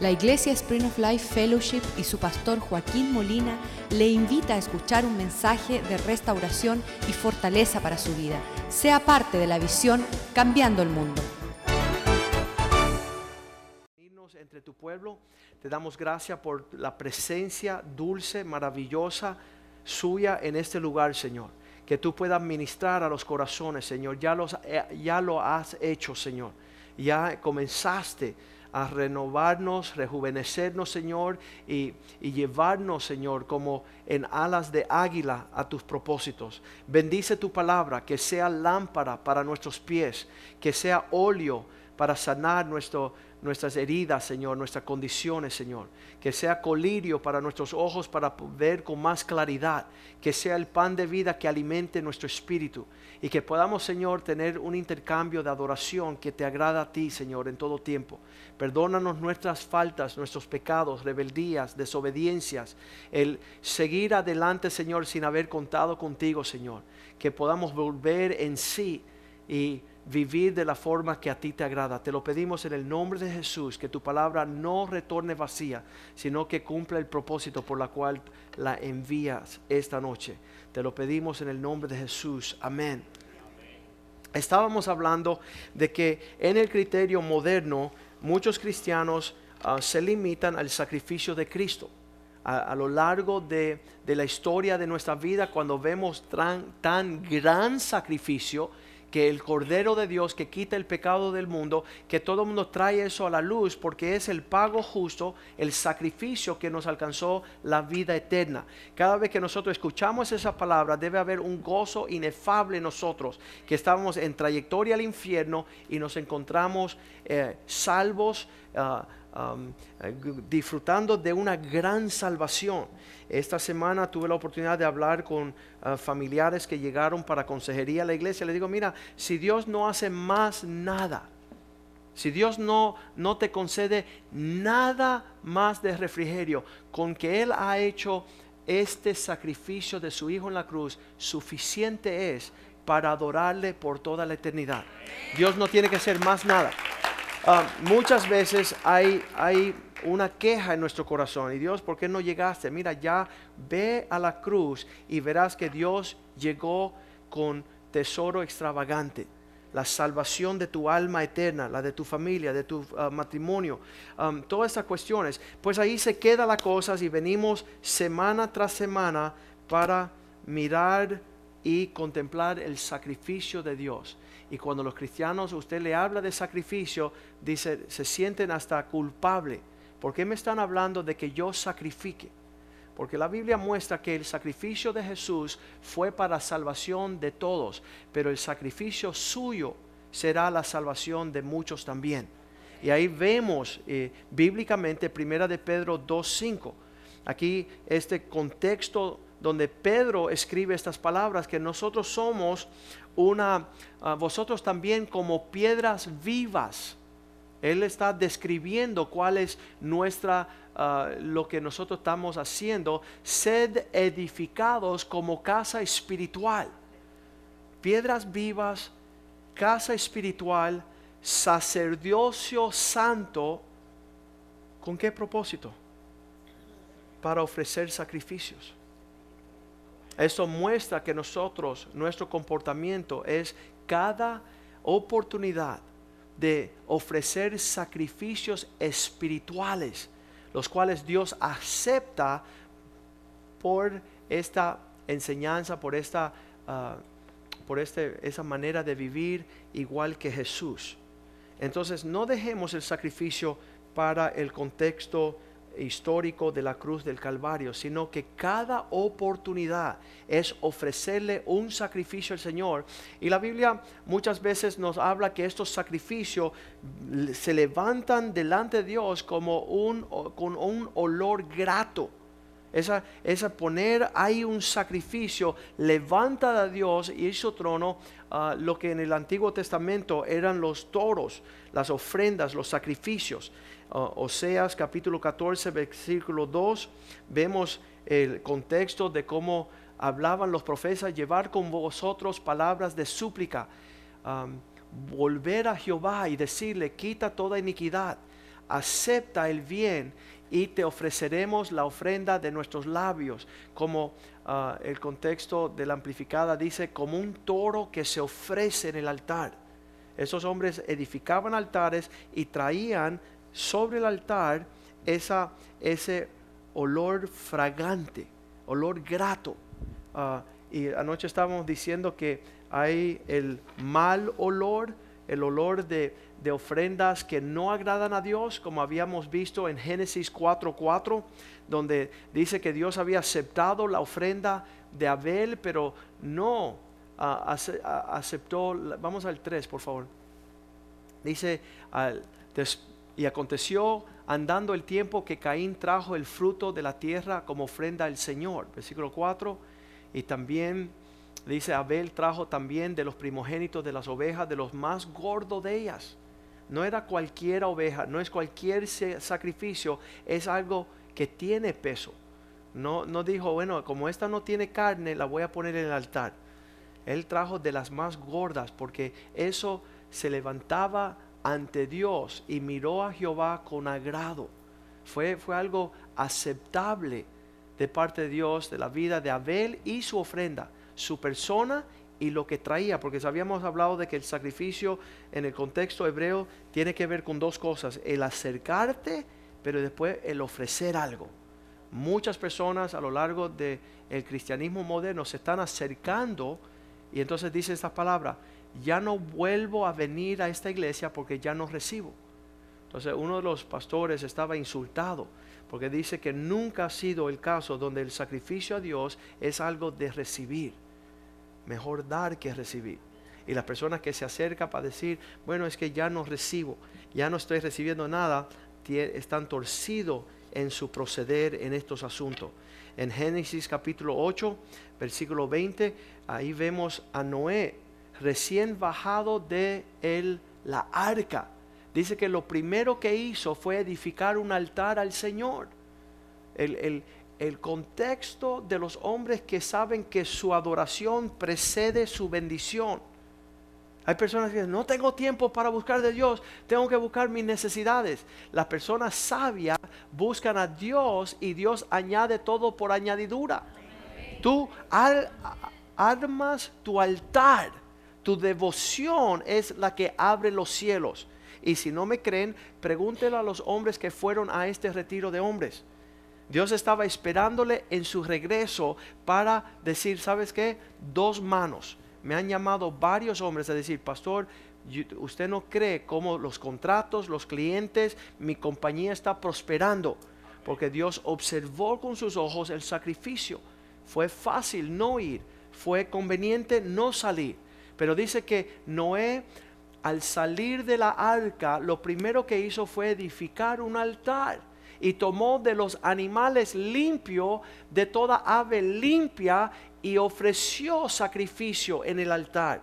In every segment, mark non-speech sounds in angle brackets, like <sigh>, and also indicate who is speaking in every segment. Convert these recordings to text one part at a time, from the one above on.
Speaker 1: La Iglesia Spring of Life Fellowship y su pastor Joaquín Molina le invita a escuchar un mensaje de restauración y fortaleza para su vida. Sea parte de la visión Cambiando el Mundo.
Speaker 2: Entre tu pueblo, te damos gracias por la presencia dulce, maravillosa suya en este lugar, Señor. Que tú puedas ministrar a los corazones, Señor. Ya, los, eh, ya lo has hecho, Señor. Ya comenzaste a renovarnos, rejuvenecernos, Señor, y, y, llevarnos, Señor, como en alas de águila a tus propósitos. Bendice tu palabra, que sea lámpara para nuestros pies, que sea óleo para sanar nuestro, nuestras heridas, Señor, nuestras condiciones, Señor. Que sea colirio para nuestros ojos para ver con más claridad. Que sea el pan de vida que alimente nuestro espíritu. Y que podamos, Señor, tener un intercambio de adoración que te agrada a ti, Señor, en todo tiempo. Perdónanos nuestras faltas, nuestros pecados, rebeldías, desobediencias. El seguir adelante, Señor, sin haber contado contigo, Señor. Que podamos volver en sí y vivir de la forma que a ti te agrada. Te lo pedimos en el nombre de Jesús, que tu palabra no retorne vacía, sino que cumpla el propósito por la cual la envías esta noche. Te lo pedimos en el nombre de Jesús. Amén. Estábamos hablando de que en el criterio moderno muchos cristianos uh, se limitan al sacrificio de Cristo. A, a lo largo de, de, la historia de nuestra vida, cuando vemos tan, tan gran sacrificio, que el Cordero de Dios que quita el pecado del mundo, que todo el mundo trae eso a la luz porque es el pago justo, el sacrificio que nos alcanzó la vida eterna. Cada vez que nosotros escuchamos esa palabra debe haber un gozo inefable en nosotros, que estamos en trayectoria al infierno y nos encontramos eh, salvos. Uh, Um, disfrutando de una gran salvación. Esta semana tuve la oportunidad de hablar con uh, familiares que llegaron para consejería a la iglesia. Le digo, mira, si Dios no hace más nada, si Dios no, no te concede nada más de refrigerio, con que Él ha hecho este sacrificio de su Hijo en la cruz, suficiente es para adorarle por toda la eternidad. Dios no tiene que hacer más nada. Uh, muchas veces hay, hay una queja en nuestro corazón. Y Dios, ¿por qué no llegaste? Mira, ya ve a la cruz y verás que Dios llegó con tesoro extravagante. La salvación de tu alma eterna, la de tu familia, de tu uh, matrimonio, todas estas cuestiones. Pues ahí se queda las cosas y venimos semana tras semana para mirar y contemplar el sacrificio de Dios. Y cuando los cristianos, usted le habla de sacrificio, dice, se sienten hasta culpable. ¿Por qué me están hablando de que yo sacrifique? Porque la Biblia muestra que el sacrificio de Jesús fue para salvación de todos, pero el sacrificio suyo será la salvación de muchos también. Y ahí vemos eh, bíblicamente, primera de Pedro 2.5, aquí este contexto donde Pedro escribe estas palabras, que nosotros somos una, vosotros también como piedras vivas. Él está describiendo cuál es nuestra, lo que nosotros estamos haciendo, sed edificados como casa espiritual. Piedras vivas, casa espiritual, sacerdocio santo. ¿Con qué propósito? Para ofrecer sacrificios. Eso muestra que nosotros, nuestro comportamiento es cada oportunidad de ofrecer sacrificios espirituales, los cuales Dios acepta por esta enseñanza, por esta, uh, por este, esa manera de vivir igual que Jesús. Entonces no dejemos el sacrificio para el contexto histórico de la cruz del Calvario, sino que cada oportunidad es ofrecerle un sacrificio al Señor. Y la Biblia muchas veces nos habla que estos sacrificios se levantan delante de Dios como un, con un olor grato. Esa, esa poner ahí un sacrificio, levanta a Dios y su trono uh, lo que en el Antiguo Testamento eran los toros, las ofrendas, los sacrificios. Oseas capítulo 14, versículo 2, vemos el contexto de cómo hablaban los profetas, llevar con vosotros palabras de súplica, volver a Jehová y decirle, quita toda iniquidad, acepta el bien y te ofreceremos la ofrenda de nuestros labios, como ah, el contexto de la amplificada dice, como un toro que se ofrece en el altar. Esos hombres edificaban altares y traían sobre el altar esa, ese olor fragante, olor grato. Ah, y anoche estábamos diciendo que hay el mal olor, el olor de, de ofrendas que no agradan a Dios, como habíamos visto en Génesis 4:4, donde dice que Dios había aceptado la ofrenda de Abel, pero no ah, ah, aceptó, vamos al 3, por favor. Dice, y aconteció andando el tiempo que Caín trajo el fruto de la tierra como ofrenda al Señor. Versículo 4. Y también dice, Abel trajo también de los primogénitos de las ovejas, de los más gordos de ellas. No era cualquier oveja, no es cualquier sacrificio, es algo que tiene peso. No, no dijo, bueno, como esta no tiene carne, la voy a poner en el altar. Él trajo de las más gordas porque eso se levantaba ante Dios y miró a Jehová con agrado. Fue, fue algo aceptable de parte de Dios de la vida de Abel y su ofrenda, su persona y lo que traía, porque habíamos hablado de que el sacrificio en el contexto hebreo tiene que ver con dos cosas, el acercarte, pero después el ofrecer algo. Muchas personas a lo largo del el cristianismo moderno se están acercando y entonces dice esta palabra, ya no vuelvo a venir a esta iglesia porque ya no recibo. Entonces uno de los pastores estaba insultado porque dice que nunca ha sido el caso donde el sacrificio a Dios es algo de recibir mejor dar que recibir. Y las personas que se acercan para decir, bueno, es que ya no recibo, ya no estoy recibiendo nada, están torcidos en su proceder en estos asuntos. En Génesis capítulo 8, versículo 20, ahí vemos a Noé recién bajado de la arca. Dice que lo primero que hizo fue edificar un altar al Señor. El, el, el contexto de los hombres que saben que su adoración precede su bendición. Hay personas que dicen, no tengo tiempo para buscar de Dios, tengo que buscar mis necesidades. Las personas sabias buscan a Dios y Dios añade todo por añadidura. Tú armas tu altar, tu devoción es la que abre los cielos. Y si no me creen, pregúntenle a los hombres que fueron a este retiro de hombres. Dios estaba esperándole en su regreso para decir, ¿sabes qué? Dos manos. Me han llamado varios hombres a decir, pastor, usted no cree cómo los contratos, los clientes, mi compañía está prosperando, porque Dios observó con sus ojos el sacrificio. Fue fácil no ir, fue conveniente no salir. Pero dice que Noé, al salir de la arca, lo primero que hizo fue edificar un altar y tomó de los animales limpios, de toda ave limpia, y ofreció sacrificio en el altar.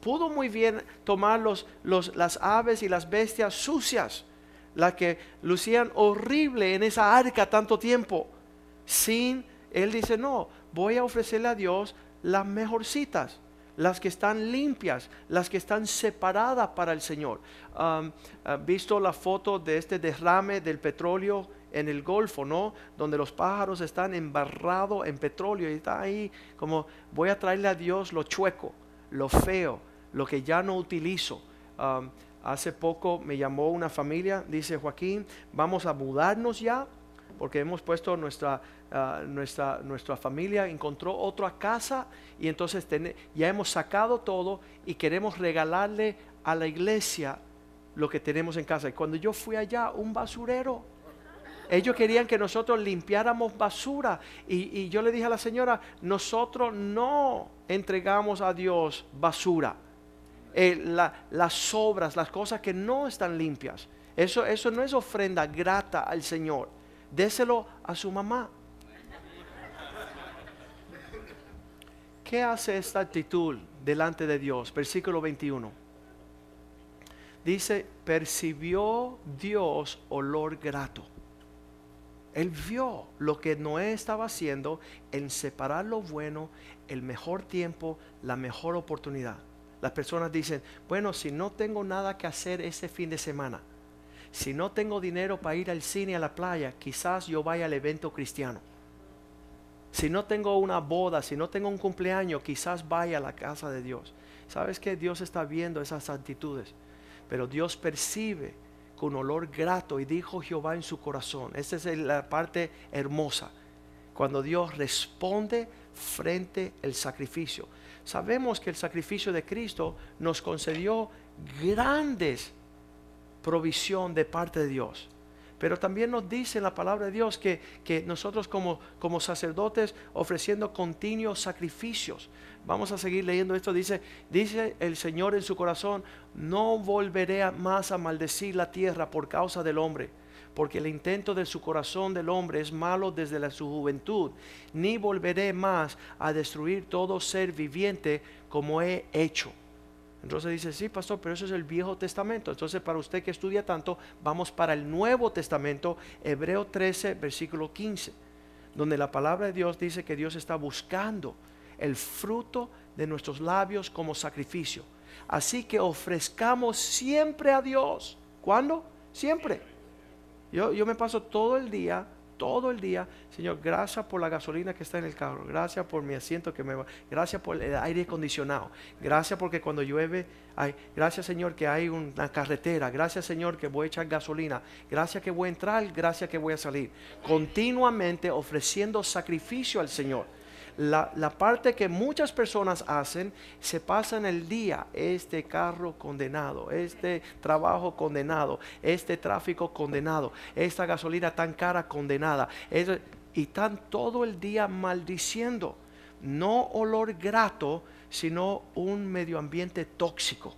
Speaker 2: Pudo muy bien tomar los, las aves y las bestias sucias, las que lucían horrible en esa arca tanto tiempo, sin, él dice, no, voy a ofrecerle a Dios las mejorcitas las que están limpias, las que están separadas para el Señor. Visto la foto de este derrame del petróleo en el Golfo, ¿no? Donde los pájaros están embarrados en petróleo y está ahí como voy a traerle a Dios lo chueco, lo feo, lo que ya no utilizo. hace poco me llamó una familia, dice Joaquín, vamos a mudarnos ya porque hemos puesto nuestra, ah, nuestra, nuestra familia, encontró otra casa y entonces ya hemos sacado todo y queremos regalarle a la iglesia lo que tenemos en casa. Y cuando yo fui allá, un basurero ellos querían que nosotros limpiáramos basura. Y, yo le dije a la señora, nosotros no entregamos a Dios basura. Eh, las sobras, las cosas que no están limpias. Eso, eso no es ofrenda grata al Señor. Déselo a su mamá. ¿Qué hace esta actitud delante de Dios? Versículo 21. Dice, percibió Dios olor grato. Él vio lo que Noé estaba haciendo en separar lo bueno, el mejor tiempo, la mejor oportunidad. Las personas dicen, bueno, si no tengo nada que hacer ese fin de semana, si no tengo dinero para ir al cine, a la playa, quizás yo vaya al evento cristiano. Si no tengo una boda, si no tengo un cumpleaños, quizás vaya a la casa de Dios. ¿Sabes que Dios está viendo esas actitudes? Pero Dios percibe con olor grato y dijo Jehová en su corazón. Esta es la parte hermosa. Cuando Dios responde frente al sacrificio. Sabemos que el sacrificio de Cristo nos concedió grandes provisión de parte de Dios. Pero también nos dice la palabra de Dios que, que nosotros como, como sacerdotes ofreciendo continuos sacrificios. Vamos a seguir leyendo esto. Dice, dice el Señor en su corazón, no volveré más a maldecir la tierra por causa del hombre, porque el intento de su corazón del hombre es malo desde la, su juventud, ni volveré más a destruir todo ser viviente como he hecho. Entonces dice, sí, pastor, pero eso es el Viejo Testamento. Entonces, para usted que estudia tanto, vamos para el Nuevo Testamento, Hebreo 13, versículo 15, donde la palabra de Dios dice que Dios está buscando el fruto de nuestros labios como sacrificio. Así que ofrezcamos siempre a Dios. ¿Cuándo? Siempre. Yo, yo me paso todo el día todo el día, Señor, gracias por la gasolina que está en el carro, gracias por mi asiento que me va, gracias por el aire acondicionado, gracias porque cuando llueve, hay, gracias Señor que hay una carretera, gracias Señor que voy a echar gasolina, gracias que voy a entrar, gracias que voy a salir, continuamente ofreciendo sacrificio al Señor la, parte que muchas personas hacen, se pasan el día, este carro condenado, este trabajo condenado, este tráfico condenado, esta gasolina tan cara condenada, y están todo el día maldiciendo, no olor grato, sino un medio ambiente tóxico.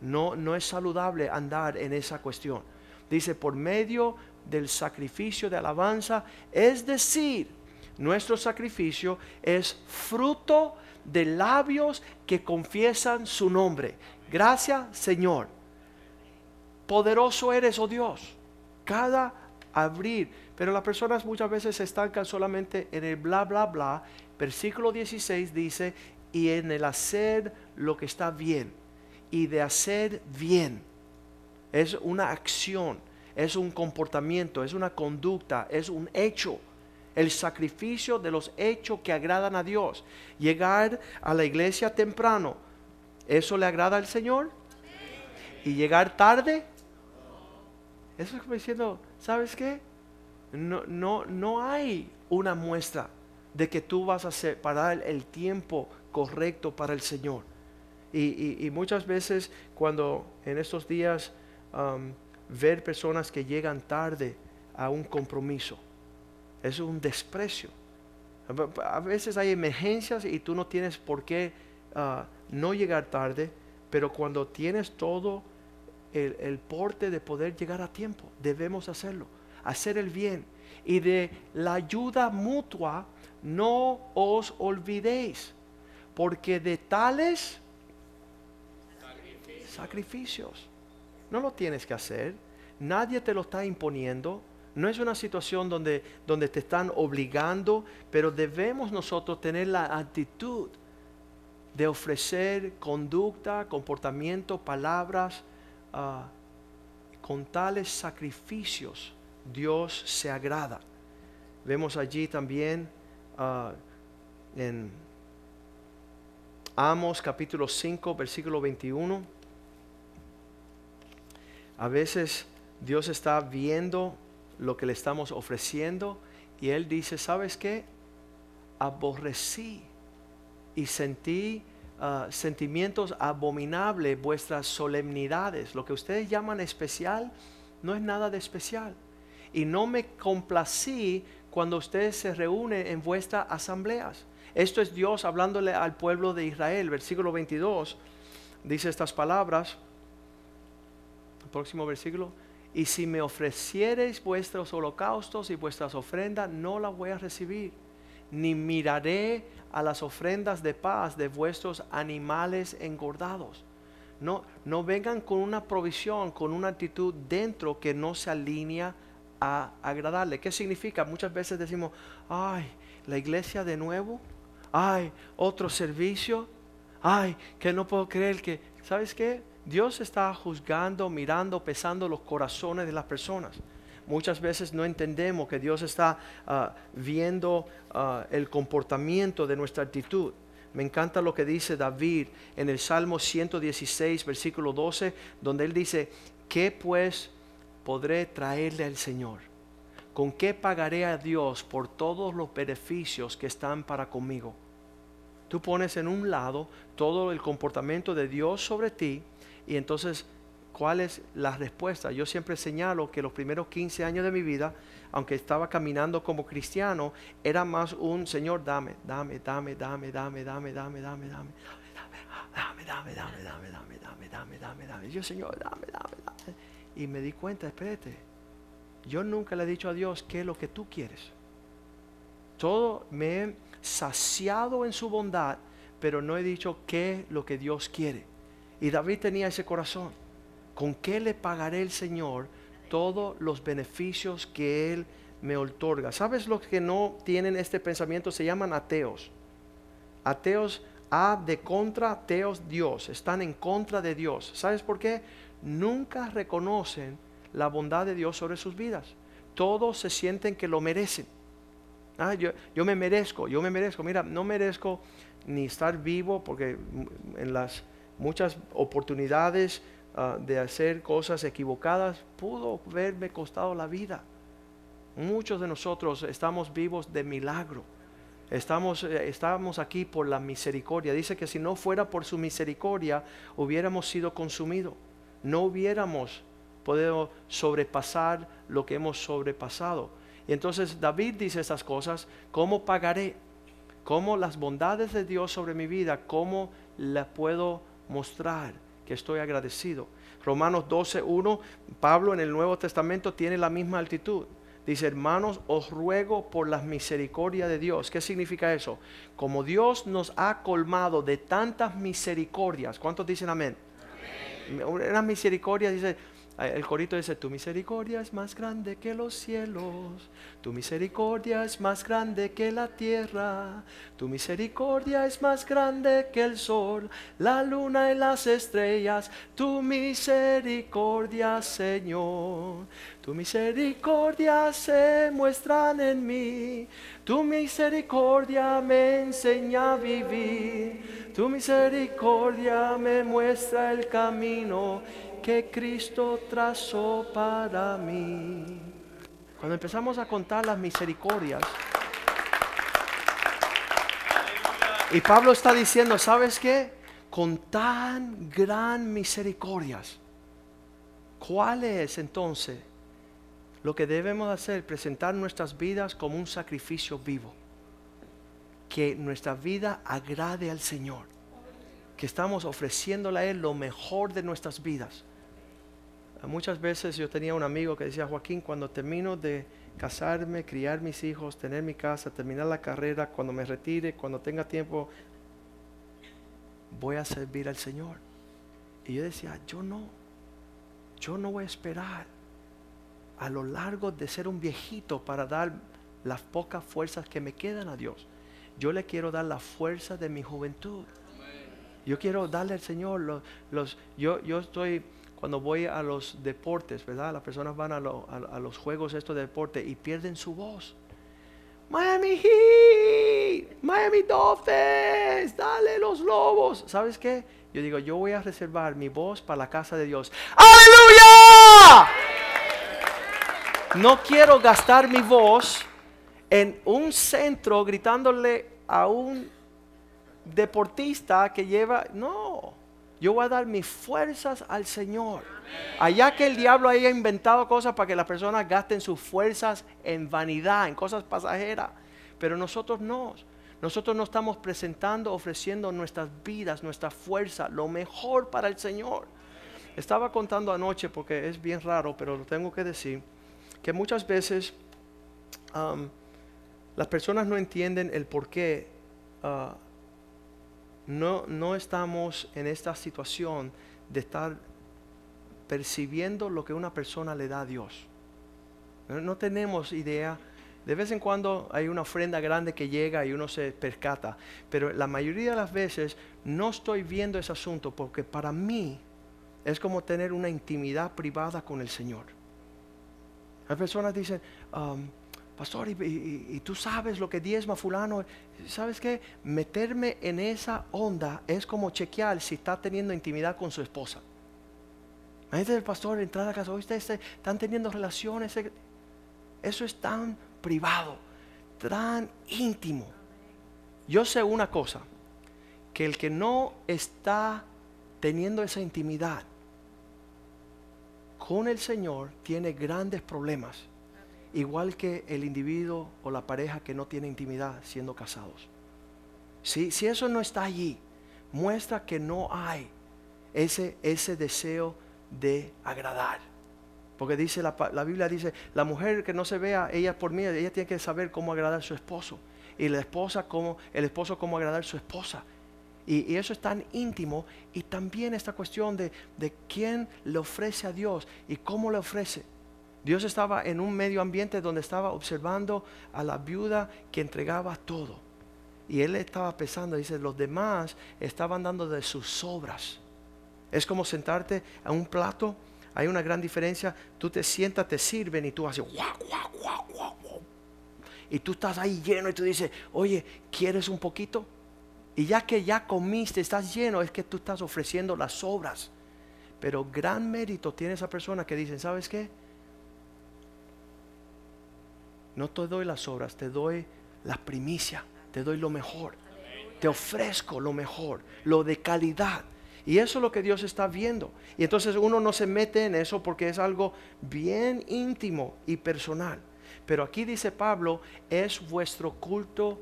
Speaker 2: No, no es saludable andar en esa cuestión. Dice, por medio del sacrificio de alabanza, es decir, nuestro sacrificio es fruto de labios que confiesan su nombre. Gracias, Señor. Poderoso eres, oh Dios. Cada abrir. Pero las personas muchas veces se estancan solamente en el bla, bla, bla. Versículo 16 dice, y en el hacer lo que está bien. Y de hacer bien. Es una acción, es un comportamiento, es una conducta, es un hecho el sacrificio de los hechos que agradan a Dios. Llegar a la iglesia temprano, ¿eso le agrada al Señor? ¿Y llegar tarde? Eso es como diciendo, ¿sabes qué? No, no, no hay una muestra de que tú vas a separar el tiempo correcto para el Señor. Y, muchas veces cuando en estos días um, ver personas que llegan tarde a un compromiso, es un desprecio. A veces hay emergencias y tú no tienes por qué ah, no llegar tarde, pero cuando tienes todo el, el, porte de poder llegar a tiempo, debemos hacerlo, hacer el bien. Y de la ayuda mutua no os olvidéis, porque de tales sacrificios no lo tienes que hacer, nadie te lo está imponiendo no es una situación donde, donde te están obligando, pero debemos nosotros tener la actitud de ofrecer conducta, comportamiento, palabras, ah, con tales sacrificios Dios se agrada. Vemos allí también ah, en Amos capítulo 5, versículo 21. A veces Dios está viendo lo que le estamos ofreciendo y Él dice, ¿sabes qué? Aborrecí y sentí ah, sentimientos abominables vuestras solemnidades. Lo que ustedes llaman especial no es nada de especial. Y no me complací cuando ustedes se reúnen en vuestras asambleas. Esto es Dios hablándole al pueblo de Israel. Versículo 22 dice estas palabras. Próximo versículo y si me ofreciereis vuestros holocaustos y vuestras ofrendas, no las voy a recibir, ni miraré a las ofrendas de paz de vuestros animales engordados. No, no vengan con una provisión, con una actitud dentro que no se alinea a agradarle. ¿Qué significa? Muchas veces decimos, ay, la iglesia de nuevo, ay, otro servicio, ay, que no puedo creer que, ¿sabes qué? Dios está juzgando, mirando, pesando los corazones de las personas. Muchas veces no entendemos que Dios está ah, viendo ah, el comportamiento de nuestra actitud. Me encanta lo que dice David en el Salmo 116, versículo 12, donde él dice, ¿qué pues podré traerle al Señor? ¿Con qué pagaré a Dios por todos los beneficios que están para conmigo? Tú pones en un lado todo el comportamiento de Dios sobre ti y entonces ¿Cuál es la respuesta? Yo siempre señalo que los primeros 15 años de mi vida, aunque estaba caminando como cristiano, era más un Señor, dame, dame, dame, dame, dame, dame, dame, dame, dame, dame, dame, dame, dame, dame, dame, dame, dame, dame. Yo, Señor, dame, dame, dame. Y me di cuenta, espérate, yo nunca le he dicho a Dios qué es lo que tú quieres. Todo me he saciado en su bondad, pero no he dicho qué es lo que Dios quiere. Y David tenía ese corazón. ¿Con qué le pagaré el Señor todos los beneficios que Él me otorga? ¿Sabes los que no tienen este pensamiento? Se llaman ateos. Ateos A de contra, ateos Dios. Están en contra de Dios. ¿Sabes por qué? Nunca reconocen la bondad de Dios sobre sus vidas. Todos se sienten que lo merecen. Ah, yo, yo me merezco, yo me merezco. Mira, no merezco ni estar vivo porque en las muchas oportunidades Ah, de hacer cosas equivocadas pudo haberme costado la vida. Muchos de nosotros estamos vivos de milagro. Estamos, eh, estamos aquí por la misericordia. Dice que si no fuera por su misericordia, hubiéramos sido consumidos. No hubiéramos podido sobrepasar lo que hemos sobrepasado. Y entonces David dice estas cosas, ¿cómo pagaré? ¿Cómo las bondades de Dios sobre mi vida, cómo las puedo mostrar? que estoy agradecido. Romanos 12.1, Pablo en el Nuevo Testamento tiene la misma altitud. Dice, hermanos, os ruego por la misericordia de Dios. ¿Qué significa eso? Como Dios nos ha colmado de tantas misericordias. ¿Cuántos dicen amén? amén. Una misericordia dice, el corito dice, tu misericordia es más grande que los cielos, tu misericordia es más grande que la tierra, tu misericordia es más grande que el sol, la luna y las estrellas, tu misericordia, Señor. Tu misericordia se muestran en mí, tu misericordia me enseña a vivir, tu misericordia me muestra el camino que Cristo trazó para mí. Cuando empezamos a contar las misericordias, y Pablo está diciendo, ¿sabes qué? Con tan gran misericordias, ¿cuál es entonces lo que debemos hacer? Presentar nuestras vidas como un sacrificio vivo. Que nuestra vida agrade al Señor. Que estamos ofreciéndole a Él lo mejor de nuestras vidas. Muchas veces yo tenía un amigo que decía, Joaquín, cuando termino de casarme, criar mis hijos, tener mi casa, terminar la carrera, cuando me retire, cuando tenga tiempo, voy a servir al Señor. Y yo decía, yo no, yo no voy a esperar a lo largo de ser un viejito para dar las pocas fuerzas que me quedan a Dios. Yo le quiero dar la fuerza de mi juventud. Yo quiero darle al Señor los, los yo, yo estoy cuando voy a los deportes, ¿verdad? Las personas van a, los juegos estos de deporte y pierden su voz. Miami Heat, Miami Dolphins, dale los lobos. ¿Sabes qué? Yo digo, yo voy a reservar mi voz para la casa de Dios. ¡Aleluya! No quiero gastar mi voz en un centro gritándole a un deportista que lleva... No. Yo voy a dar mis fuerzas al Señor. Allá que el diablo haya inventado cosas para que las personas gasten sus fuerzas en vanidad, en cosas pasajeras. Pero nosotros no. Nosotros no estamos presentando, ofreciendo nuestras vidas, nuestra fuerza, lo mejor para el Señor. Estaba contando anoche, porque es bien raro, pero lo tengo que decir, que muchas veces um, las personas no entienden el por qué uh, no, no estamos en esta situación de estar percibiendo lo que una persona le da a Dios. No tenemos idea. De vez en cuando hay una ofrenda grande que llega y uno se percata, pero la mayoría de las veces no estoy viendo ese asunto porque para mí es como tener una intimidad privada con el Señor. Hay personas dicen, um, pastor, y, tú sabes lo que diezma fulano. ¿Sabes qué? Meterme en esa onda es como chequear si está teniendo intimidad con su esposa. Imagínate el pastor entrar a casa, ustedes están teniendo relaciones. Eso es tan privado, tan íntimo. Yo sé una cosa, que el que no está teniendo esa intimidad con el Señor tiene grandes problemas, igual que el individuo o la pareja que no tiene intimidad siendo casados. Si, si eso no está allí, muestra que no hay ese, ese deseo de agradar. Porque dice la, la, Biblia dice, la mujer que no se vea, ella por mí, ella tiene que saber cómo agradar a su esposo. Y la esposa como, el esposo cómo agradar a su esposa. Y, eso es tan íntimo. Y también esta cuestión de, de quién le ofrece a Dios y cómo le ofrece. Dios estaba en un medio ambiente donde estaba observando a la viuda que entregaba todo. Y él estaba pensando, dice, los demás estaban dando de sus obras. Es como sentarte a un plato, hay una gran diferencia. Tú te sientas, te sirven y tú haces guau, guau, guau, guau, Y tú estás ahí lleno y tú dices, oye, ¿quieres un poquito? Y ya que ya comiste, estás lleno, es que tú estás ofreciendo las obras. Pero gran mérito tiene esa persona que dice, ¿sabes qué? No te doy las obras, te doy la primicia, te doy lo mejor. Te ofrezco lo mejor, lo de calidad. Y eso es lo que Dios está viendo. Y entonces uno no se mete en eso porque es algo bien íntimo y personal. Pero aquí dice Pablo, es vuestro culto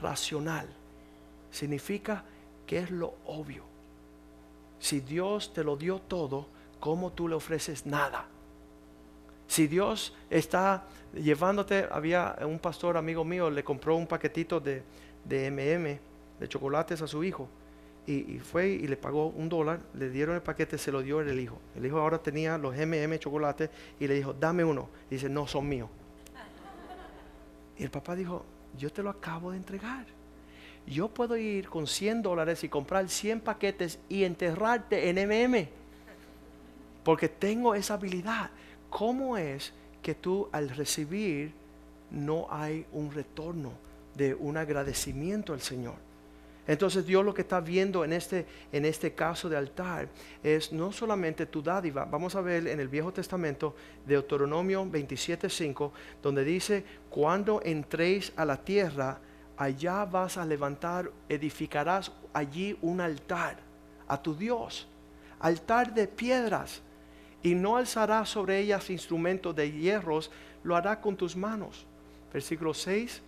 Speaker 2: racional significa que es lo obvio. Si Dios te lo dio todo, ¿cómo tú le ofreces nada? Si Dios está llevándote, había un pastor amigo mío, le compró un paquetito de, de MM, de chocolates a su hijo, y, fue y le pagó un dólar, le dieron el paquete, se lo dio el hijo. El hijo ahora tenía los MM chocolates y le dijo, dame uno. Dice, no, son míos. Y el papá dijo, yo te lo acabo de entregar yo puedo ir con 100 dólares y comprar 100 paquetes y enterrarte en MM. Porque tengo esa habilidad. ¿Cómo es que tú al recibir no hay un retorno de un agradecimiento al Señor? Entonces Dios lo que está viendo en este, en este caso de altar es no solamente tu dádiva, vamos a ver en el Viejo Testamento, Deuteronomio 27.5, donde dice, cuando entréis a la tierra, allá vas a levantar, edificarás allí un altar a tu Dios, altar de piedras, y no alzarás sobre ellas instrumentos de hierros, lo hará con tus manos. Versículo 6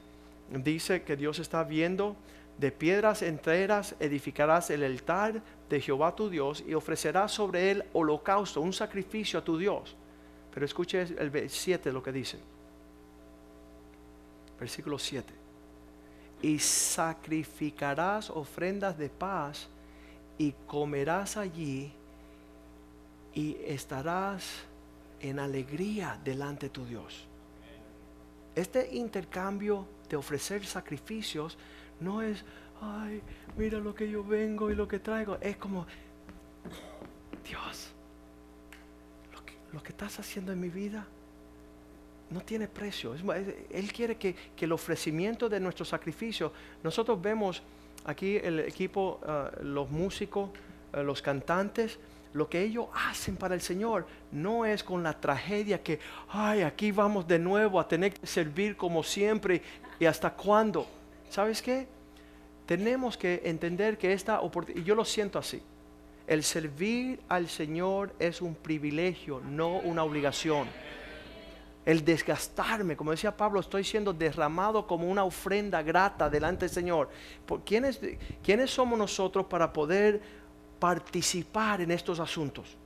Speaker 2: dice que Dios está viendo, de piedras enteras edificarás el altar de Jehová tu Dios y ofrecerás sobre él holocausto, un sacrificio a tu Dios. Pero escuche el 7 lo que dice. Versículo 7 y sacrificarás ofrendas de paz y comerás allí y estarás en alegría delante de tu Dios. Este intercambio de ofrecer sacrificios no es, ay, mira lo que yo vengo y lo que traigo. Es como, Dios, lo que, estás haciendo en mi vida no tiene precio. Él quiere que, el ofrecimiento de nuestro sacrificio, nosotros vemos aquí el equipo, ah, los músicos, ah, los cantantes, lo que ellos hacen para el Señor no es con la tragedia que, ay, aquí vamos de nuevo a tener que servir como siempre y hasta cuándo. ¿Sabes qué? Tenemos que entender que esta oportunidad, y yo lo siento así, el servir al Señor es un privilegio, no una obligación el desgastarme, como decía Pablo, estoy siendo derramado como una ofrenda grata delante del Señor. ¿Quiénes, ¿Quiénes somos nosotros para poder participar en estos asuntos?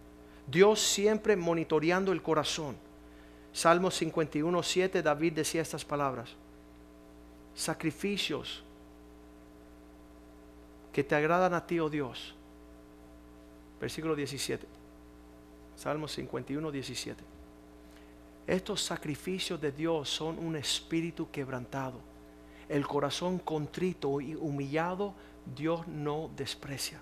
Speaker 2: Dios siempre monitoreando el corazón. Salmo 51, 7, David decía estas palabras. Sacrificios que te agradan a ti, oh Dios. Versículo 17. Salmo 51, 17. Estos sacrificios de Dios son un espíritu quebrantado. El corazón contrito y humillado Dios no desprecia.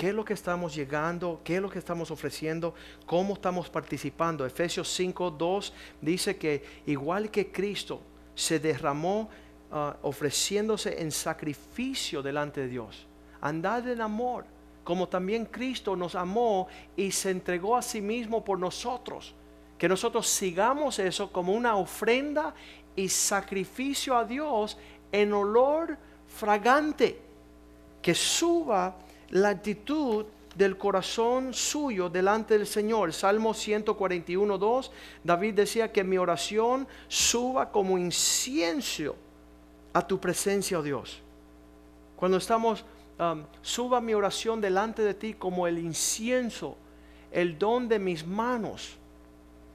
Speaker 2: ¿Qué es lo que estamos llegando? ¿Qué es lo que estamos ofreciendo? ¿Cómo estamos participando? Efesios 5, 2 dice que igual que Cristo se derramó ah, ofreciéndose en sacrificio delante de Dios. Andad en amor, como también Cristo nos amó y se entregó a sí mismo por nosotros. Que nosotros sigamos eso como una ofrenda y sacrificio a Dios en olor fragante. Que suba la actitud del corazón suyo delante del Señor. Salmo 141, 2, David decía que mi oración suba como incienso a tu presencia, oh Dios. Cuando estamos, um, suba mi oración delante de ti como el incienso, el don de mis manos.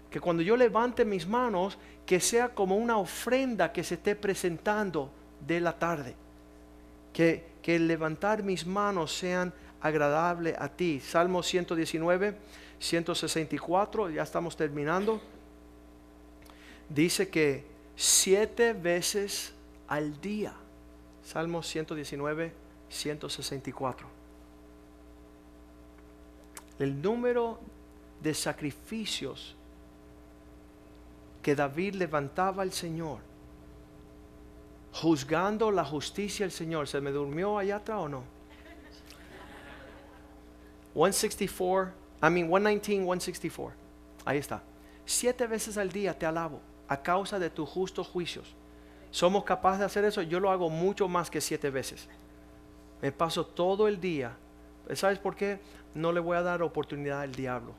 Speaker 2: Que cuando yo levante mis manos, que sea como una ofrenda que se esté presentando de la tarde. Que, que levantar mis manos sean agradable a ti. Salmo 119, 164, ya estamos terminando. Dice que siete veces al día. Salmo 119, 164. El número de sacrificios que David levantaba al Señor, juzgando la justicia del Señor. ¿Se me durmió allá atrás o no? 164, I mean 119, 164. Ahí está. Siete veces al día te alabo a causa de tus justos juicios. ¿Somos capaces de hacer eso? Yo lo hago mucho más que siete veces. Me paso todo el día. ¿Sabes por qué? No le voy a dar oportunidad al diablo.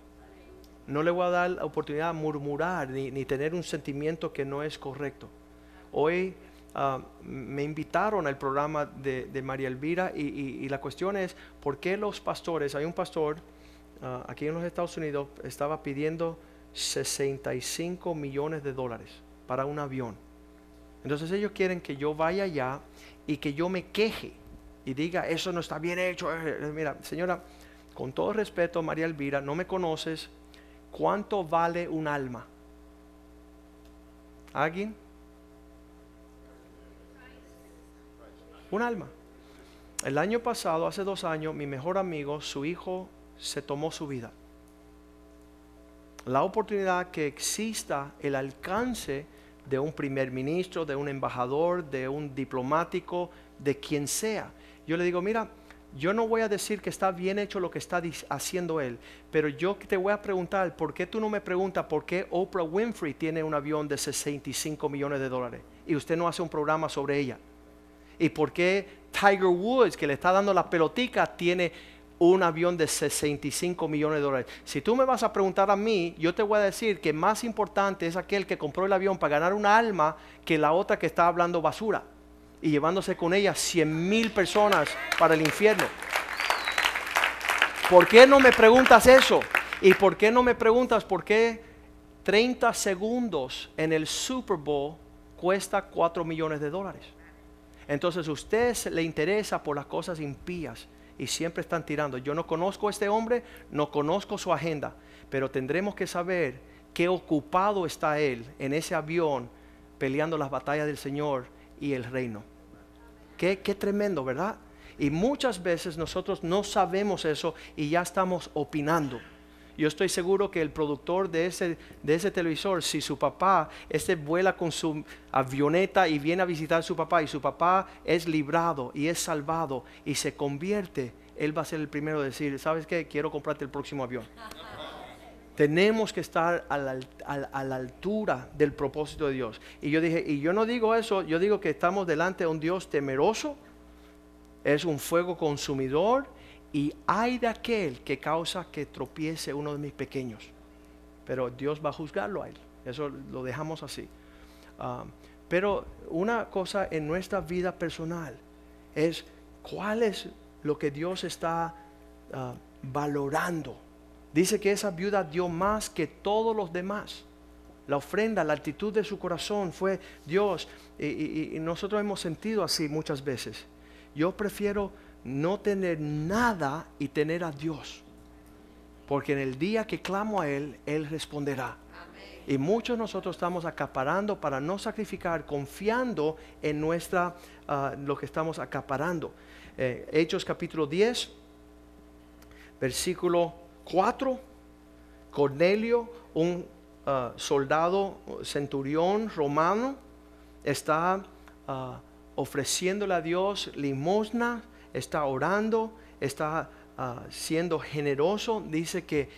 Speaker 2: No le voy a dar oportunidad a murmurar ni, tener un sentimiento que no es correcto. Hoy Ah, me invitaron al programa de, María Elvira y, la cuestión es, ¿por qué los pastores, hay un pastor ah, aquí en los Estados Unidos, estaba pidiendo 65 millones de dólares para un avión? Entonces ellos quieren que yo vaya allá y que yo me queje y diga, eso no está bien hecho. Eh, eh, mira, señora, con todo respeto, María Elvira, no me conoces. ¿Cuánto vale un alma? ¿Alguien? Un alma. El año pasado, hace dos años, mi mejor amigo, su hijo, se tomó su vida. La oportunidad que exista el alcance de un primer ministro, de un embajador, de un diplomático, de quien sea. Yo le digo, mira, yo no voy a decir que está bien hecho lo que está haciendo él, pero yo te voy a preguntar, ¿por qué tú no me preguntas por qué Oprah Winfrey tiene un avión de 65 millones de dólares y usted no hace un programa sobre ella? ¿Y por qué Tiger Woods, que le está dando la pelotica, tiene un avión de 65 millones de dólares? Si tú me vas a preguntar a mí, yo te voy a decir que más importante es aquel que compró el avión para ganar una alma que la otra que está hablando basura y llevándose con ella 100 mil personas para el infierno. ¿Por qué no me preguntas eso? ¿Y por qué no me preguntas por qué 30 segundos en el Super Bowl cuesta 4 millones de dólares? Entonces usted le interesa por las cosas impías y siempre están tirando. Yo no conozco a este hombre, no conozco su agenda, pero tendremos que saber qué ocupado está él en ese avión peleando las batallas del Señor y el reino. Qué, qué tremendo, ¿verdad? Y muchas veces nosotros no sabemos eso y ya estamos opinando. Yo estoy seguro que el productor de ese, de ese televisor, si su papá, este vuela con su avioneta y viene a visitar a su papá y su papá es librado y es salvado y se convierte, él va a ser el primero a decir, ¿sabes qué? Quiero comprarte el próximo avión. <laughs> Tenemos que estar a la, a la, altura del propósito de Dios. Y yo dije, y yo no digo eso, yo digo que estamos delante de un Dios temeroso, es un fuego consumidor y hay de aquel que causa que tropiece uno de mis pequeños. Pero Dios va a juzgarlo a él. Eso lo dejamos así. Ah, pero una cosa en nuestra vida personal es cuál es lo que Dios está ah, valorando. Dice que esa viuda dio más que todos los demás. La ofrenda, la actitud de su corazón fue Dios. y nosotros hemos sentido así muchas veces. Yo prefiero no tener nada y tener a Dios. Porque en el día que clamo a Él, Él responderá. Y muchos de nosotros estamos acaparando para no sacrificar, confiando en nuestra, ah, lo que estamos acaparando. Eh, Hechos capítulo 10, versículo 4, Cornelio, un uh, soldado centurión romano, está uh, ofreciéndole a Dios limosna, está orando, está uh, siendo generoso. Dice que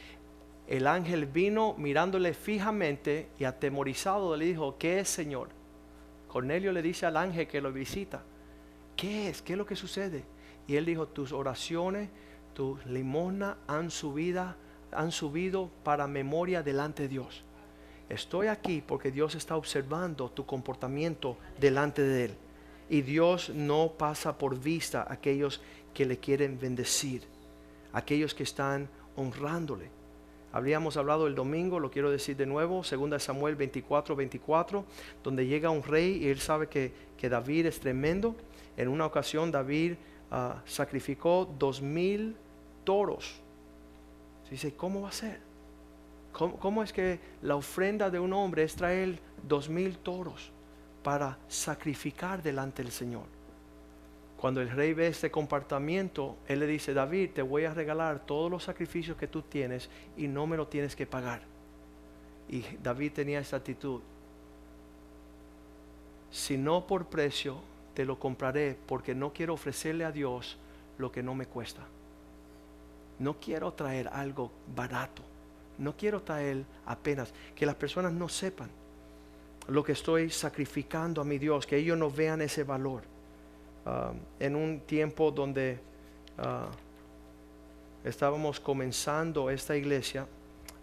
Speaker 2: el ángel vino mirándole fijamente y atemorizado le dijo, ¿qué es Señor? Cornelio le dice al ángel que lo visita, ¿qué es? ¿Qué es lo que sucede? Y él dijo, tus oraciones, tus limosna han subido, han subido para memoria delante de Dios. Estoy aquí porque Dios está observando tu comportamiento delante de Él. Y Dios no pasa por vista a aquellos que le quieren bendecir, aquellos que están honrándole. Habríamos hablado el domingo, lo quiero decir de nuevo, 2 Samuel 24, 24, donde llega un rey y él sabe que, que David es tremendo. En una ocasión David ah, sacrificó dos mil toros. dice, ¿cómo va a ser? ¿Cómo, ¿Cómo, es que la ofrenda de un hombre es traer dos mil toros para sacrificar delante del Señor? Cuando el rey ve este comportamiento, él le dice, David, te voy a regalar todos los sacrificios que tú tienes y no me lo tienes que pagar. Y David tenía esta actitud. Si no por precio, te lo compraré porque no quiero ofrecerle a Dios lo que no me cuesta. No quiero traer algo barato. No quiero traer apenas que las personas no sepan lo que estoy sacrificando a mi Dios, que ellos no vean ese valor. Ah, en un tiempo donde ah, estábamos comenzando esta iglesia,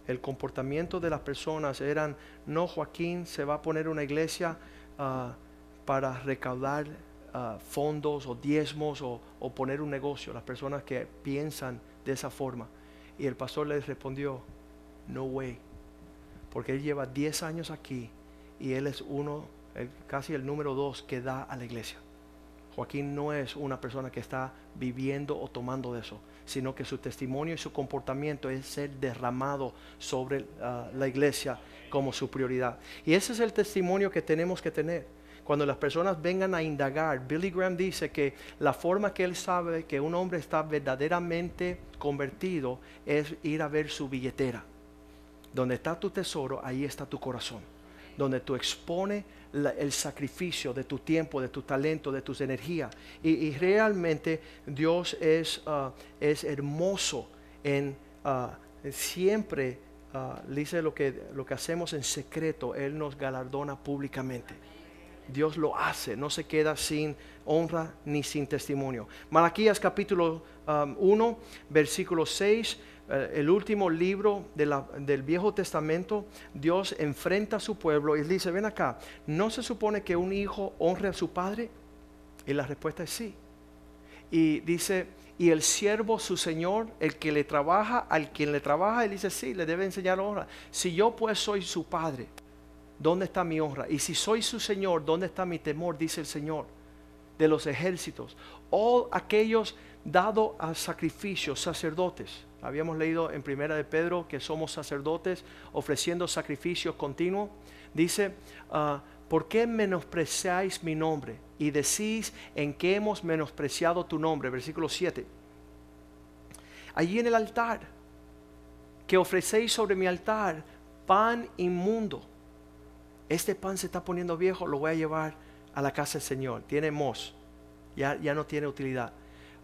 Speaker 2: el comportamiento de las personas eran, no Joaquín se va a poner una iglesia ah, para recaudar fondos o diezmos o, o, poner un negocio, las personas que piensan de esa forma. Y el pastor les respondió, no way, porque él lleva 10 años aquí y él es uno, casi el número dos que da a la iglesia. Joaquín no es una persona que está viviendo o tomando de eso, sino que su testimonio y su comportamiento es ser derramado sobre ah, la iglesia como su prioridad. Y ese es el testimonio que tenemos que tener. Cuando las personas vengan a indagar, Billy Graham dice que la forma que él sabe que un hombre está verdaderamente convertido es ir a ver su billetera. Donde está tu tesoro, ahí está tu corazón. Donde tú expones el sacrificio de tu tiempo, de tu talento, de tus energías. Y, realmente Dios es, uh, es hermoso en uh, siempre, uh, dice lo que, lo que hacemos en secreto, Él nos galardona públicamente. Dios lo hace, no se queda sin honra ni sin testimonio. Malaquías capítulo 1, um, versículo 6 eh, el último libro del Viejo Testamento, Dios enfrenta a su pueblo y dice, ven acá, ¿no se supone que un hijo honre a su padre? Y la respuesta es sí. Y dice, y el siervo, su señor, el que le trabaja, al quien le trabaja, él dice, sí, le debe enseñar honra. Si yo pues soy su padre, ¿dónde está mi honra? Y si soy su señor, ¿dónde está mi temor? Dice el Señor de los ejércitos. O aquellos dados a sacrificios, sacerdotes Habíamos leído en Primera de Pedro que somos sacerdotes ofreciendo sacrificios continuos. Dice, ah, ¿por qué menospreciáis mi nombre? Y decís en qué hemos menospreciado tu nombre. Versículo 7. Allí en el altar, que ofrecéis sobre mi altar pan inmundo. Este pan se está poniendo viejo, lo voy a llevar a la casa del Señor. Tiene mos, ya, ya no tiene utilidad.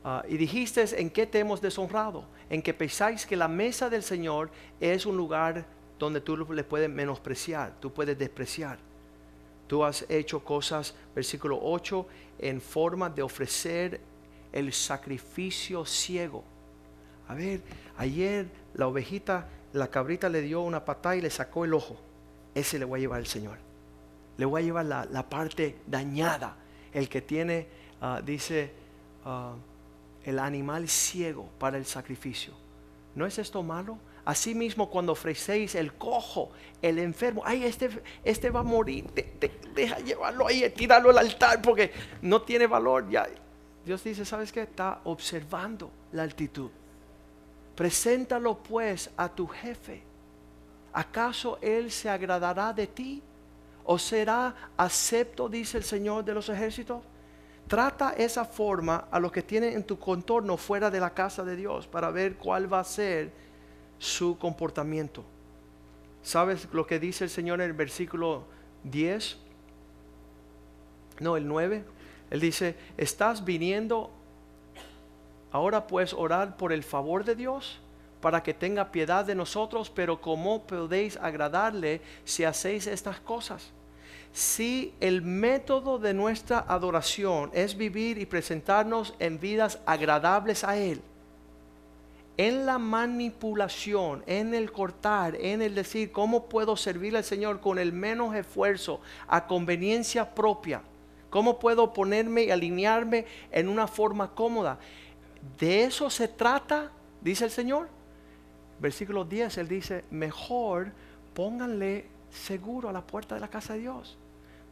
Speaker 2: Ah, y dijiste, ¿en qué te hemos deshonrado? En que pensáis que la mesa del Señor es un lugar donde tú le puedes menospreciar, tú puedes despreciar. Tú has hecho cosas, versículo 8, en forma de ofrecer el sacrificio ciego. A ver, ayer la ovejita, la cabrita le dio una patada y le sacó el ojo. Ese le voy a llevar al Señor. Le voy a llevar la, parte dañada. El que tiene, ah, dice, uh, el animal ciego para el sacrificio. ¿No es esto malo? Asimismo, cuando ofrecéis el cojo, el enfermo, ay, este, este va a morir, deja llevarlo ahí, tirarlo al altar porque no tiene valor. Ya. Dios dice, ¿sabes qué? Está observando la altitud. Preséntalo pues a tu jefe. ¿Acaso él se agradará de ti? ¿O será acepto, dice el Señor de los ejércitos? Trata esa forma a los que tienen en tu contorno fuera de la casa de Dios para ver cuál va a ser su comportamiento. ¿Sabes lo que dice el Señor en el versículo 10? No, el 9. Él dice, estás viniendo, ahora puedes orar por el favor de Dios para que tenga piedad de nosotros, pero ¿cómo podéis agradarle si hacéis estas cosas? Si el método de nuestra adoración es vivir y presentarnos en vidas agradables a Él, en la manipulación, en el cortar, en el decir cómo puedo servir al Señor con el menos esfuerzo, a conveniencia propia, cómo puedo ponerme y alinearme en una forma cómoda. De eso se trata, dice el Señor. Versículo 10, Él dice, mejor pónganle seguro a la puerta de la casa de Dios.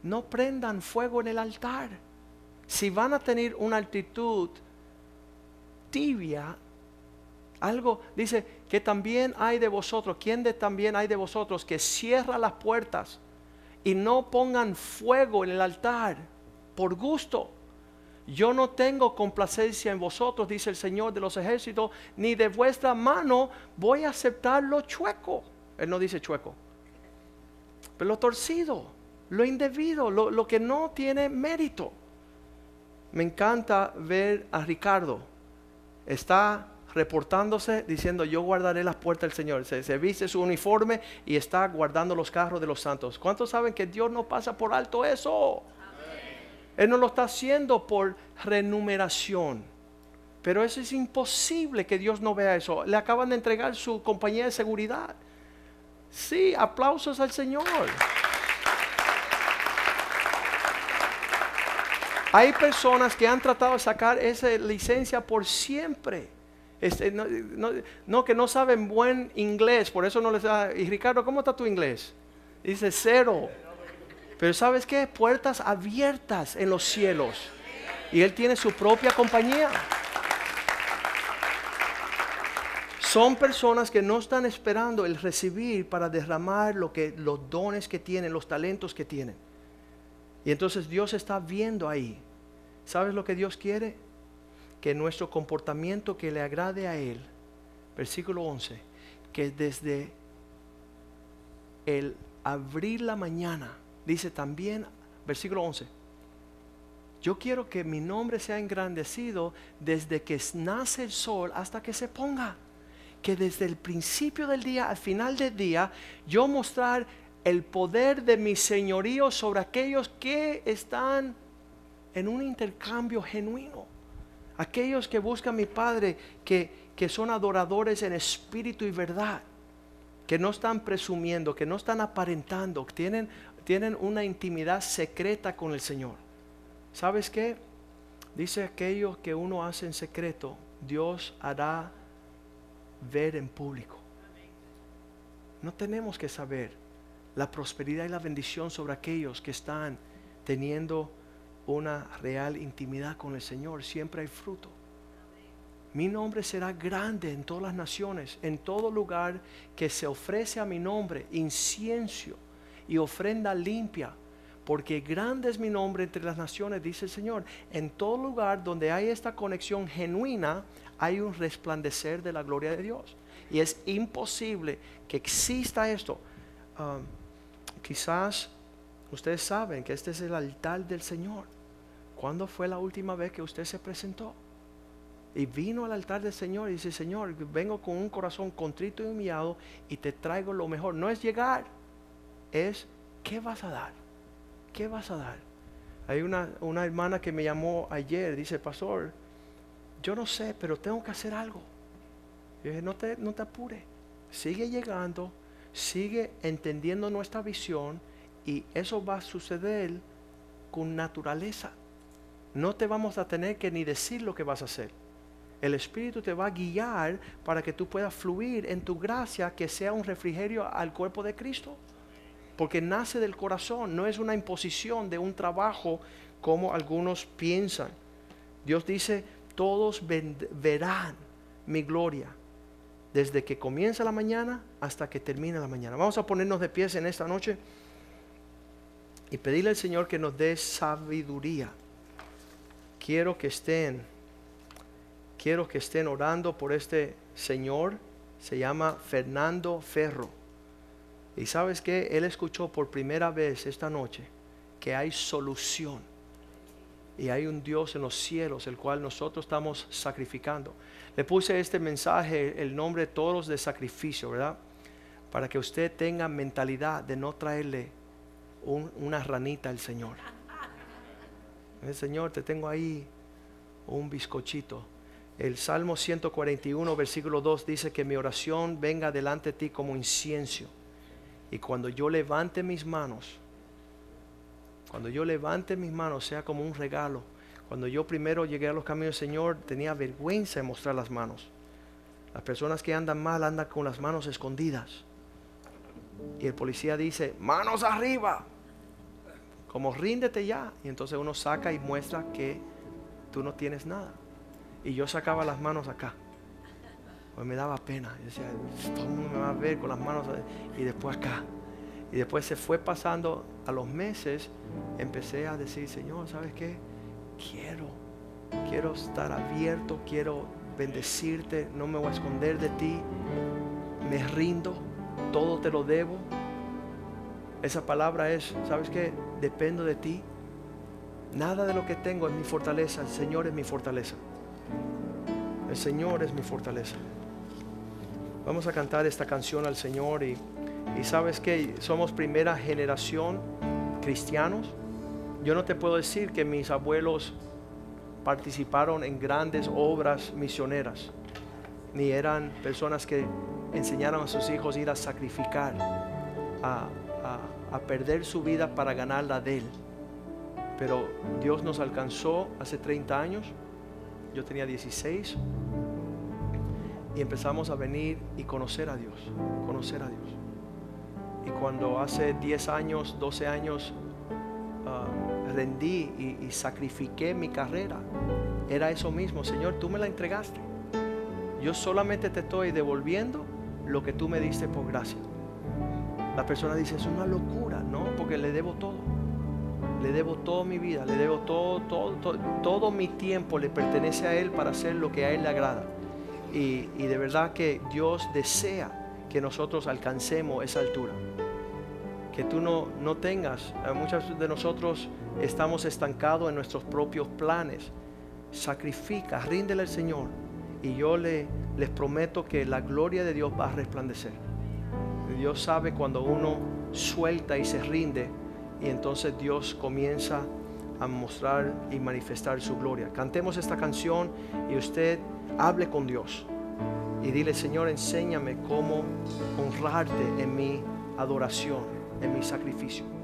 Speaker 2: No prendan fuego en el altar. Si van a tener una actitud tibia, algo dice que también hay de vosotros, ¿quién de también hay de vosotros que cierra las puertas y no pongan fuego en el altar por gusto? Yo no tengo complacencia en vosotros, dice el Señor de los ejércitos, ni de vuestra mano voy a aceptar lo chueco. Él no dice chueco, pero lo torcido, lo indebido, lo, lo que no tiene mérito. Me encanta ver a Ricardo. Está reportándose diciendo yo guardaré las puertas del Señor. Se, viste su uniforme y está guardando los carros de los santos. ¿Cuántos saben que Dios no pasa por alto eso? Él no lo está haciendo por renumeración. Pero eso es imposible que Dios no vea eso. Le acaban de entregar su compañía de seguridad. Sí, aplausos al Señor. Hay personas que han tratado de sacar esa licencia por siempre. Este, no, que no saben buen inglés, por eso no les da. Y Ricardo, ¿cómo está tu inglés? Dice cero. Pero ¿sabes qué? Puertas abiertas en los cielos. Y Él tiene su propia compañía. Son personas que no están esperando el recibir para derramar lo que, los dones que tienen, los talentos que tienen. Y entonces Dios está viendo ahí. ¿Sabes lo que Dios quiere? que nuestro comportamiento que le agrade a Él, versículo 11, que desde el abrir la mañana, dice también, versículo 11, yo quiero que mi nombre sea engrandecido desde que nace el sol hasta que se ponga. Que desde el principio del día al final del día, yo mostrar el poder de mi señorío sobre aquellos que están en un intercambio genuino. Aquellos que buscan a mi Padre, que, que son adoradores en espíritu y verdad, que no están presumiendo, que no están aparentando, tienen, tienen una intimidad secreta con el Señor. ¿Sabes qué? Dice aquello que uno hace en secreto, Dios hará ver en público. No tenemos que saber la prosperidad y la bendición sobre aquellos que están teniendo una real intimidad con el Señor, siempre hay fruto. Mi nombre será grande en todas las naciones, en todo lugar que se ofrece a mi nombre incienso y ofrenda limpia, porque grande es mi nombre entre las naciones, dice el Señor. En todo lugar donde hay esta conexión genuina, hay un resplandecer de la gloria de Dios. Y es imposible que exista esto. Um, quizás Ustedes saben que este es el altar del Señor. ¿Cuándo fue la última vez que usted se presentó? Y vino al altar del Señor y dice, Señor, vengo con un corazón contrito y humillado y te traigo lo mejor. No es llegar, es ¿qué vas a dar? ¿Qué vas a dar? Hay una, una hermana que me llamó ayer, dice, pastor, yo no sé, pero tengo que hacer algo. Y dije, no te, no te apures, sigue llegando, sigue entendiendo nuestra visión y eso va a suceder con naturaleza. No te vamos a tener que ni decir lo que vas a hacer. El Espíritu te va a guiar para que tú puedas fluir en tu gracia, que sea un refrigerio al cuerpo de Cristo. Porque nace del corazón, no es una imposición de un trabajo como algunos piensan. Dios dice, todos verán mi gloria desde que comienza la mañana hasta que termina la mañana. Vamos a ponernos de pies en esta noche y pedirle al Señor que nos dé sabiduría. quiero que estén, quiero que estén orando por este señor, se llama Fernando Ferro. Y sabes que él escuchó por primera vez esta noche que hay solución. Y hay un Dios en los cielos, el cual nosotros estamos sacrificando. Le puse este mensaje, el nombre todos de sacrificio, ¿verdad? Para que usted tenga mentalidad de no traerle una ranita al Señor. El Señor, te tengo ahí un bizcochito. El Salmo 141, versículo 2 dice que mi oración venga delante de ti como incienso. Y cuando yo levante mis manos, cuando yo levante mis manos sea como un regalo. Cuando yo primero llegué a los caminos del Señor tenía vergüenza de mostrar las manos. Las personas que andan mal andan con las manos escondidas. Y el policía dice, manos arriba como ríndete ya. Y entonces uno saca y muestra que tú no tienes nada. Y yo sacaba las manos acá. Pues me daba pena. Yo decía, todo el mundo me va a ver con las manos. Y después acá. Y después se fue pasando a los meses. Empecé a decir, Señor, ¿sabes qué? Quiero, quiero estar abierto, quiero bendecirte, no me voy a esconder de ti. Me rindo, todo te lo debo. Esa palabra es, ¿sabes qué? Dependo de ti. Nada de lo que tengo es mi fortaleza. El Señor es mi fortaleza. El Señor es mi fortaleza. Vamos a cantar esta canción al Señor y, y sabes que somos primera generación cristianos. Yo no te puedo decir que mis abuelos participaron en grandes obras misioneras, ni eran personas que enseñaron a sus hijos a ir a sacrificar, a, a, perder su vida para ganar la de Él. Pero Dios nos alcanzó hace 30 años, yo tenía 16, y empezamos a venir y conocer a Dios, conocer a Dios. Y cuando hace 10 años, 12 años, ah, rendí y, sacrifiqué mi carrera, era eso mismo, Señor, tú me la entregaste. Yo solamente te estoy devolviendo lo que tú me diste por gracia. La persona dice, es una locura, ¿no? Porque le debo todo. Le debo toda mi vida, le debo todo, todo, todo, mi tiempo le pertenece a Él para hacer lo que a Él le agrada. Y de verdad que Dios desea que nosotros alcancemos esa altura. Que tú no, no tengas, muchos de nosotros estamos estancados en nuestros propios planes. Sacrifica, ríndele al Señor. Y yo le, les prometo que la gloria de Dios va a resplandecer. Dios sabe cuando uno suelta y se rinde y entonces Dios comienza a mostrar y manifestar su gloria. Cantemos esta canción y usted hable con Dios y dile, Señor, enséñame cómo honrarte en mi adoración, en mi sacrificio.